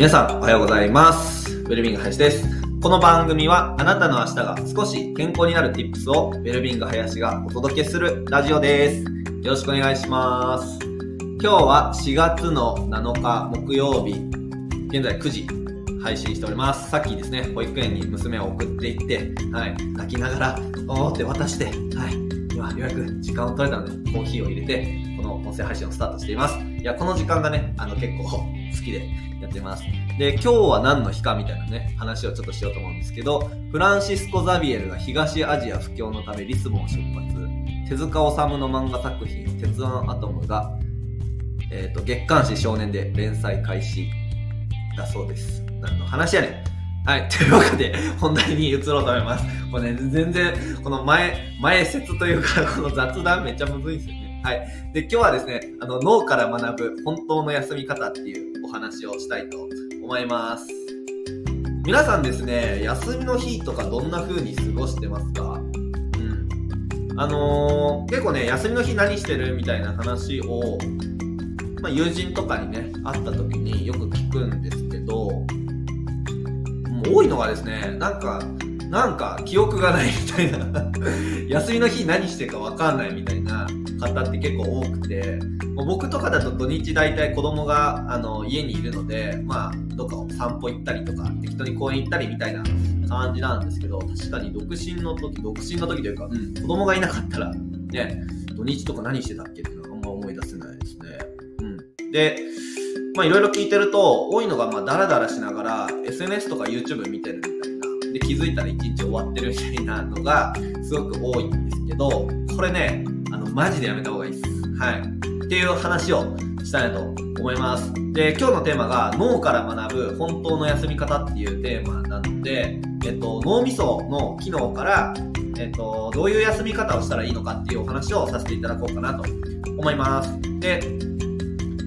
皆さんおはようございます。ウェルビング林です。この番組はあなたの明日が少し健康になる Tips をウェルビング林がお届けするラジオです。よろしくお願いします。今日は4月の7日木曜日、現在9時配信しております。さっきですね、保育園に娘を送っていって、はい、泣きながら、おーって渡して、はい、今ようやく時間を取れたので、コーヒーを入れて、この音声配信をスタートしています。いや、この時間がね、あの結構 好きでやってます。で、今日は何の日かみたいなね、話をちょっとしようと思うんですけど、フランシスコ・ザビエルが東アジア布教のためリスボンを出発、手塚治虫の漫画作品、鉄腕アトムが、えっ、と、月刊誌少年で連載開始だそうです。何の話やねん。はい。というわけで、本題に移ろうと思います。これね、全然、この前、前説というか、この雑談めっちゃむずいですよ。はい。で、今日はですね、あの、脳から学ぶ本当の休み方っていうお話をしたいと思います。皆さんですね、休みの日とかどんな風に過ごしてますか？うん。あのー結構ね、休みの日何してるみたいな話を、まあ、友人とかにね、会った時によく聞くんですけど、もう多いのがですね、なんか、なんか記憶がないみたいな、休みの日何してるかわかんないみたいな方って結構多くて、もう僕とかだと土日大体子供があの家にいるので、まあ、どっかを散歩行ったりとか、適当に公園行ったりみたいな感じなんですけど、確かに独身の時、独身の時というか、うん、子供がいなかったら、ね、土日とか何してたっけっていうのはあんま思い出せないですね。うん。で、まあいろいろ聞いてると、多いのがまあダラダラしながら SNS とか YouTube 見てるみたいな。で、気づいたら一日終わってるみたいなのがすごく多いんですけど、これね、あの、マジでやめた方がいいです。はい。っていう話をしたいと思います。で、今日のテーマが脳から学ぶ本当の休み方っていうテーマなので、えっと、脳みその機能から、えっと、どういう休み方をしたらいいのかっていうお話をさせていただこうかなと思います。で、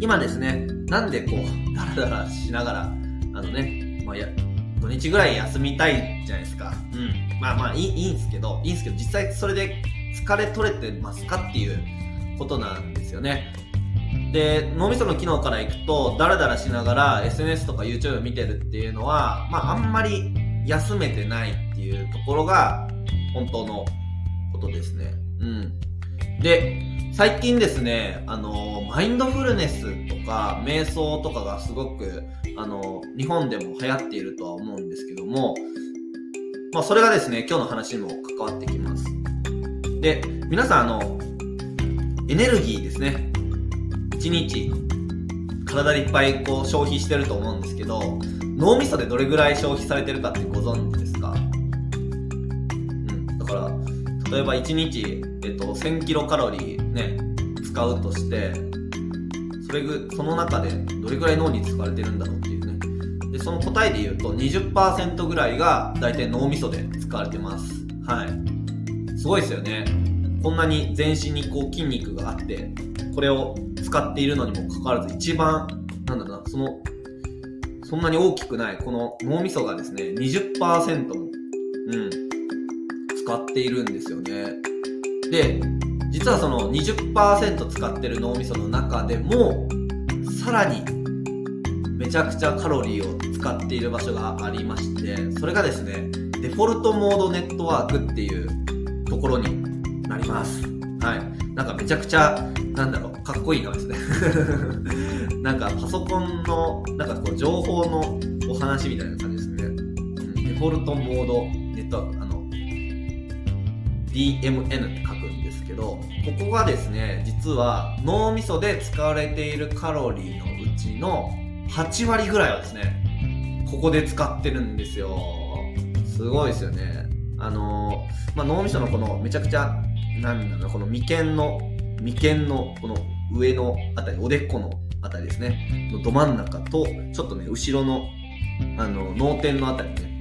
今ですね、なんでこう、ダラダラしながら、あのね、まあ、や、土日ぐらい休みたいじゃないですか。うん。まあまあいい、いいんですけど、いいんですけど、実際それで疲れ取れてますかっていうことなんですよね。で、脳みその機能からいくと、ダラダラしながら SNS とか YouTube 見てるっていうのは、まああんまり休めてないっていうところが、本当のことですね。うん。で、最近ですね、あの、マインドフルネスとか、瞑想とかがすごく、あの、日本でも流行っているとは思うんですけども、まあ、それがですね、今日の話にも関わってきます。で、皆さん、あの、エネルギーですね。一日、体でいっぱいこう消費してると思うんですけど、脳みそでどれぐらい消費されてるかってご存知ですか？うん。だから、例えば1日、えっと、1000キロカロリーね、使うとして、それぐ、その中でどれぐらい脳に使われてるんだろうっていうね。で、その答えで言うと20%ぐらいが大体脳みそで使われてます。はい。すごいですよね。こんなに全身にこう筋肉があって、これを使っているのにもかかわらず一番、なんだろうな、その、そんなに大きくないこの脳みそがですね、20%も、うん、使っているんですよね。で、実はその20%使ってる脳みその中でも、さらにめちゃくちゃカロリーを使っている場所がありまして、それがですね、デフォルトモードネットワークっていうところになります。はい。なんかめちゃくちゃ、なんだろう、かっこいい名前ですね。なんかパソコンの、なんかこう情報のお話みたいな感じですね。うん、デフォルトモードネットワーク、あの、DMN って書くんですけど、ここがですね、実は脳みそで使われているカロリーのうちの8割ぐらいはですね、ここで使ってるんですよ。すごいですよね。あのー、まあ、脳みそのこのめちゃくちゃ、なんだろう、この眉間の、眉間のこの上のあたり、おでこのあたりですね、のど真ん中と、ちょっとね、後ろの、あの、脳天のあたりね、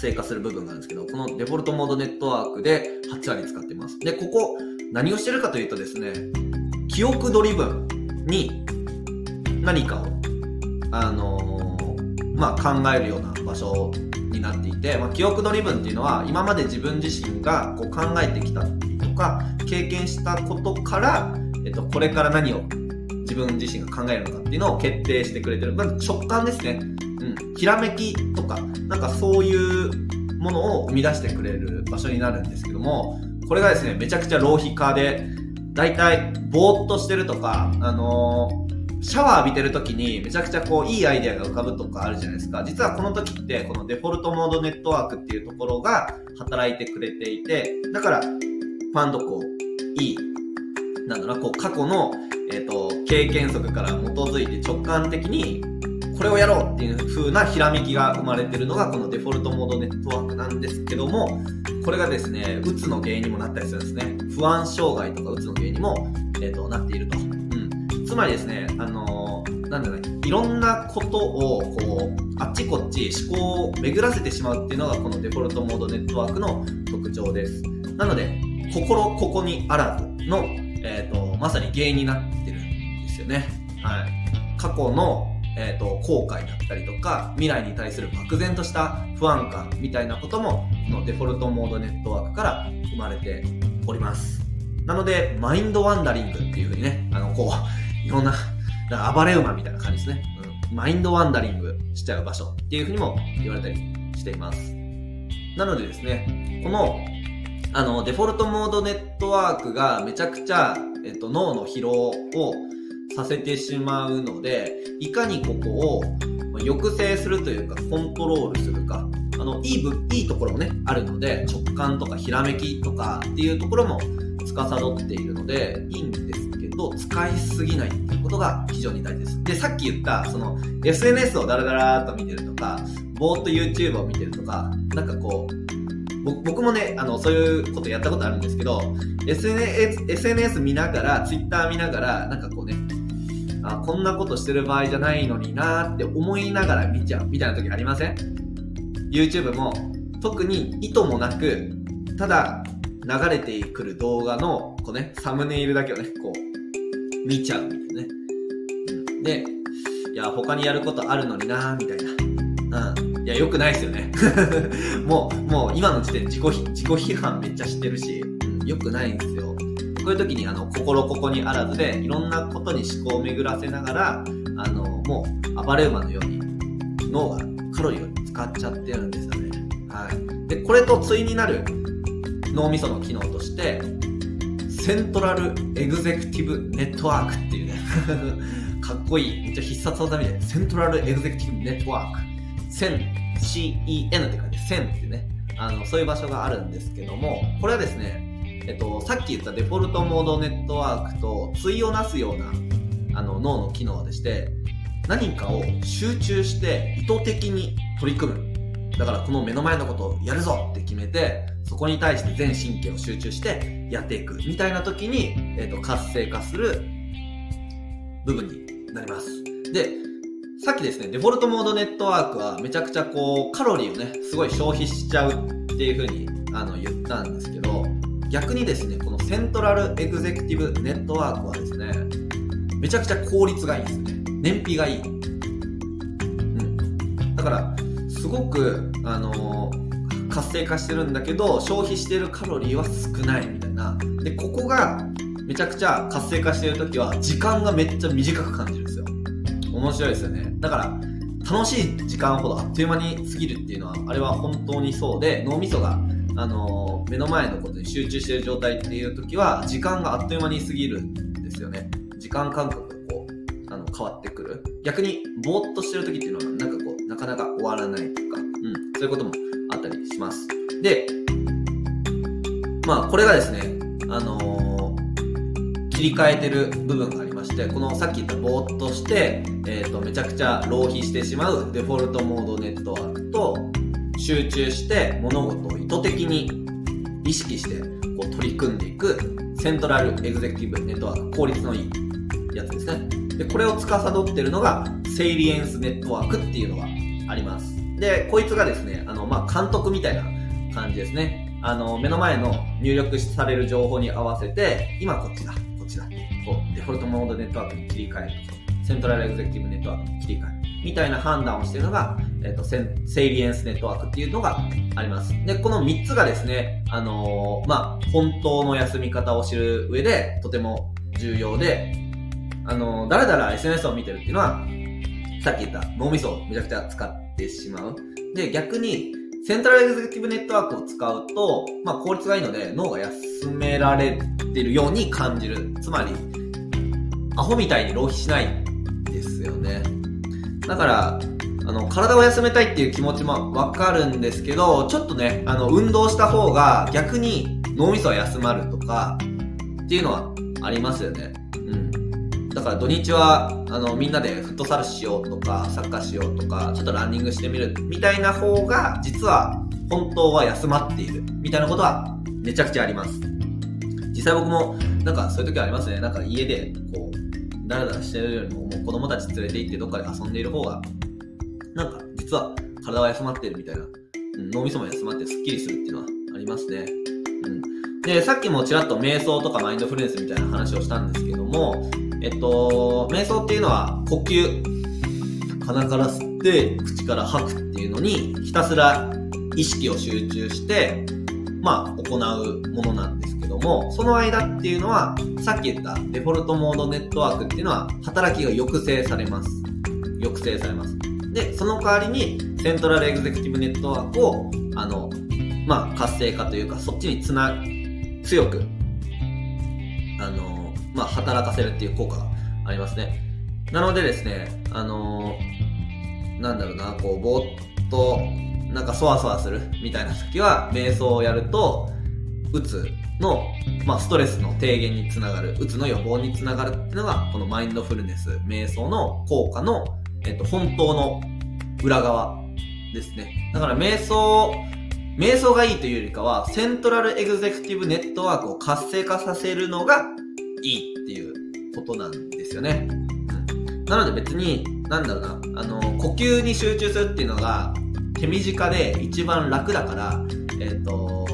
活性化する部分があるんですけど、このデフォルトモードネットワークで8割使ってます。で、ここ、何をしてるかというとですね、記憶ドリブンに何かを、あのーまあ、考えるような場所になっていて、まあ、記憶ドリブンっていうのは、今まで自分自身がこう考えてきたとか、経験したことから、えっと、これから何を自分自身が考えるのかっていうのを決定してくれてる。まず直感ですね。うん。ひらめきとか、なんかそういうものを生み出してくれる場所になるんですけども、これがですね、めちゃくちゃ浪費家で、だいたいぼーっとしてるとか、あのーシャワー浴びてる時にめちゃくちゃこういいアイデアが浮かぶとかあるじゃないですか。実はこの時ってこのデフォルトモードネットワークっていうところが働いてくれていて、だからファンドこういい、なんだろうな、こう過去の、えっ、と、経験則から基づいて直感的にこれをやろうっていう風なひらめきが生まれてるのがこのデフォルトモードネットワークなんですけども、これがですね、うつの原因にもなったりするんですね。不安障害とかうつの原因にも、えっ、と、なっていると。うんつまりですね、あのー、なんだろうね、いろんなことを、こう、あっちこっち思考を巡らせてしまうっていうのが、このデフォルトモードネットワークの特徴です。なので、心ここにあらずの、えっ、ー、と、まさに原因になってるんですよね。はい。過去の、えっ、ー、と、後悔だったりとか、未来に対する漠然とした不安感みたいなことも、このデフォルトモードネットワークから生まれております。なので、マインドワンダリングっていうふうにね、あの、こう、いろんな、な暴れ馬みたいな感じですね、うん。マインドワンダリングしちゃう場所っていうふうにも言われたりしています。なのでですね、この、あの、デフォルトモードネットワークがめちゃくちゃ、えっと、脳の疲労をさせてしまうので、いかにここを抑制するというか、コントロールするか、あの、いい部、いいところもね、あるので、直感とかひらめきとかっていうところも司っているので、いいんですと使いすぎないっていうことが非常に大事です。で、さっき言った、その SNS をダラダラーと見てるとか、ぼーっと YouTube を見てるとか、なんかこう、僕もね、あの、そういうことやったことあるんですけど、SNS, SNS 見ながら、Twitter 見ながら、なんかこうね、あ、こんなことしてる場合じゃないのになーって思いながら見ちゃうみたいな時ありません ?YouTube も特に意図もなく、ただ流れてくる動画の、こうね、サムネイルだけをね、こう、見ちゃうみたいなね。で、いや、他にやることあるのになーみたいな。うん。いや、良くないですよね。もう、もう今の時点で自己自己批判めっちゃしてるし、うん、くないんですよ。こういう時に、あの、心ここにあらずで、いろんなことに思考を巡らせながら、あの、もう、暴れ馬のように、脳がカロリーを使っちゃってるんですよね。はい。で、これと対になる脳みその機能として、セントラルエグゼクティブネットワークっていうね かっこいい、めっちゃ必殺技みたいな、セントラルエグゼクティブネットワーク。セン、CEN って書いて、センってね、あの、そういう場所があるんですけども、これはですね、えっと、さっき言ったデフォルトモードネットワークと対をなすような、あの、脳の機能でして、何かを集中して意図的に取り組む。だからこの目の前のことをやるぞって決めて、そこに対して全神経を集中してやっていくみたいな時に、えーと、活性化する部分になります。で、さっきですね、デフォルトモードネットワークはめちゃくちゃこう、カロリーをね、すごい消費しちゃうっていう風にあの言ったんですけど、逆にですね、このセントラルエグゼクティブネットワークはですね、めちゃくちゃ効率がいいんですよね。燃費がいい。うん。だから、すごく、あのー活性化してるんだけど消費してるカロリーは少ないみたいなでここがめちゃくちゃ活性化してる時は時間がめっちゃ短く感じるんですよ面白いですよねだから楽しい時間ほどあっという間に過ぎるっていうのはあれは本当にそうで脳みそがあの目の前のことに集中している状態っていう時は時間があっという間に過ぎるんですよね。時間感覚がこうあの変わってくる。逆にぼーっとしてる時っていうのはなんかこうなかなか終わらないとか、うん、そういうこともあったりします。で、まあ、これがですね、あのー、切り替えてる部分がありまして、このさっき言ったぼーっとして、え、ー、と、めちゃくちゃ浪費してしまうデフォルトモードネットワーク、集中して物事を意図的に意識してこう取り組んでいくセントラルエグゼクティブネットワーク、効率のいいやつですね。で、これを司っているのが、セイリエンスネットワークっていうのがあります。で、こいつがですね、あの、まあ、監督みたいな感じですね。あの、目の前の入力される情報に合わせて、今こっちだ、こっちだ。こう、デフォルトモードネットワークに切り替えると。セントラルエグゼクティブネットワークに切り替える。みたいな判断をしているのが、えっ、ー、と、セセイリエンスネットワークっていうのがあります。で、この3つがですね、あのー、まあ、本当の休み方を知る上で、とても重要で、あの、だらだら SNS を見てるっていうのは、さっき言った脳みそをめちゃくちゃ使ってしまう。で、逆に、セントラルエグゼクティブネットワークを使うと、まあ効率がいいので脳が休められてるように感じる。つまり、アホみたいに浪費しないですよね。だから、あの、体を休めたいっていう気持ちもわかるんですけど、ちょっとね、あの、運動した方が逆に脳みそは休まるとか、っていうのはありますよね。うん。だから土日は、あの、みんなでフットサルしようとか、サッカーしようとか、ちょっとランニングしてみるみたいな方が、実は本当は休まっているみたいなことはめちゃくちゃあります。実際僕も、なんかそういう時ありますね。なんか家で、こう、ダラダラしてるよりも、もう子供たち連れて行ってどっかで遊んでいる方が、なんか実は体は休まってるみたいな、うん、脳みそも休まってスッキリするっていうのはありますね。うんで、さっきもちらっと瞑想とかマインドフルネスみたいな話をしたんですけども、えっと、瞑想っていうのは呼吸、鼻から吸って口から吐くっていうのにひたすら意識を集中して、まあ、行うものなんですけども、その間っていうのは、さっき言ったデフォルトモードネットワークっていうのは、働きが抑制されます。抑制されます。で、その代わりに、セントラルエグゼクティブネットワークを、あの、まあ、活性化というか、そっちにつな強く、あの、まあ、働かせるっていう効果がありますね。なのでですね、あの、なんだろうな、こう、ぼーっと、なんかそわそわするみたいな時は、瞑想をやると、うつの、まあ、ストレスの低減につながる、うつの予防につながるっていうのが、このマインドフルネス、瞑想の効果の、えっと、本当の裏側ですね。だから瞑想瞑想がいいというよりかは、セントラルエグゼクティブネットワークを活性化させるのがいいっていうことなんですよね。うん、なので別に、なんだろうな、あの、呼吸に集中するっていうのが手短で一番楽だから、えっ、と、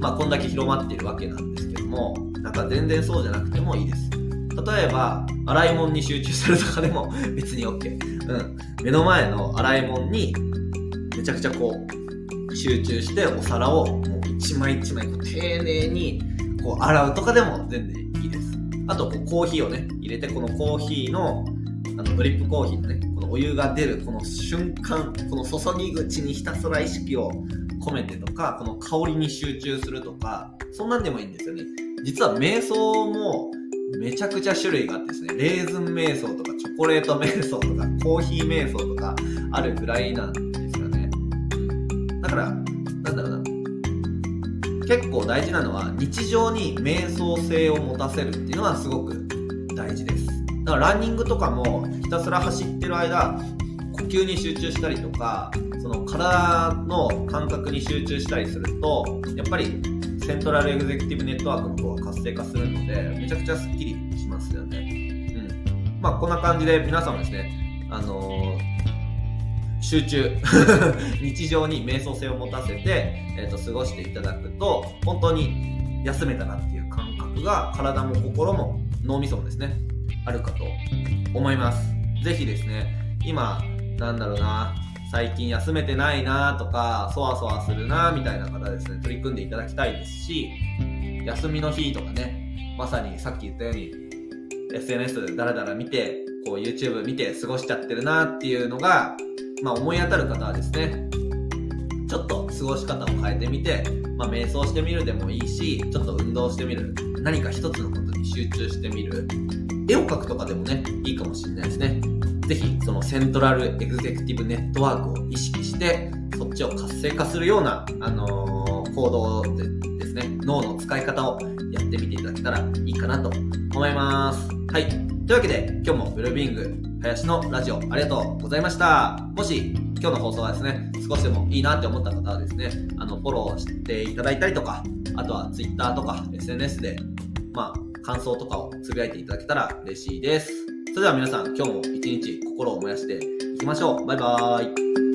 まあ、こんだけ広まっているわけなんですけども、なんか全然そうじゃなくてもいいです。例えば、洗い物に集中するとかでも別に OK。うん。目の前の洗い物にめちゃくちゃこう、集中してお皿をもう一枚一枚こう丁寧にこう洗うとかでも全然いいです。あとこうコーヒーをね、入れてこのコーヒーのあのドリップコーヒーのね、このお湯が出るこの瞬間、この注ぎ口にひたすら意識を込めてとか、この香りに集中するとか、そんなんでもいいんですよね。実は瞑想もめちゃくちゃ種類があってですね、レーズン瞑想とかチョコレート瞑想とかコーヒー瞑想とかあるぐらいなんですよねだから、なんだろうな。結構大事なのは、日常に瞑想性を持たせるっていうのはすごく大事です。だからランニングとかもひたすら走ってる間、呼吸に集中したりとか、その体の感覚に集中したりすると、やっぱりセントラルエグゼクティブネットワークの活性化するので、めちゃくちゃスッキリしますよね。うん。まあこんな感じで皆さんもですね、あのー集中 日常に瞑想性を持たせて、えーと、過ごしていただくと本当に休めたなっていう感覚が体も心も脳みそもですねあるかと思います是非ですね今なんだろうな最近休めてないなとかそわそわするなみたいな方ですね取り組んでいただきたいですし休みの日とかねまさにさっき言ったように SNS でダラダラ見てこう YouTube 見て過ごしちゃってるなっていうのがまあ、思い当たる方はですね、ちょっと過ごし方を変えてみて、まあ、瞑想してみるでもいいし、ちょっと運動してみる。何か一つのことに集中してみる。絵を描くとかでもね、いいかもしれないですね。ぜひ、そのセントラルエグゼクティブネットワークを意識して、そっちを活性化するような、あのー、行動でね、脳の使い方をやってみていただけたらいいかなと思います。はい。というわけで、今日もウェルビーイング林のラジオありがとうございました。もし今日の放送はですね、少しでもいいなって思った方はですね、あの、フォローしていただいたりとか、あとは Twitter とか SNS で、まあ、感想とかをつぶやいていただけたら嬉しいです。それでは皆さん、今日も一日心を燃やしていきましょう。バイバーイ。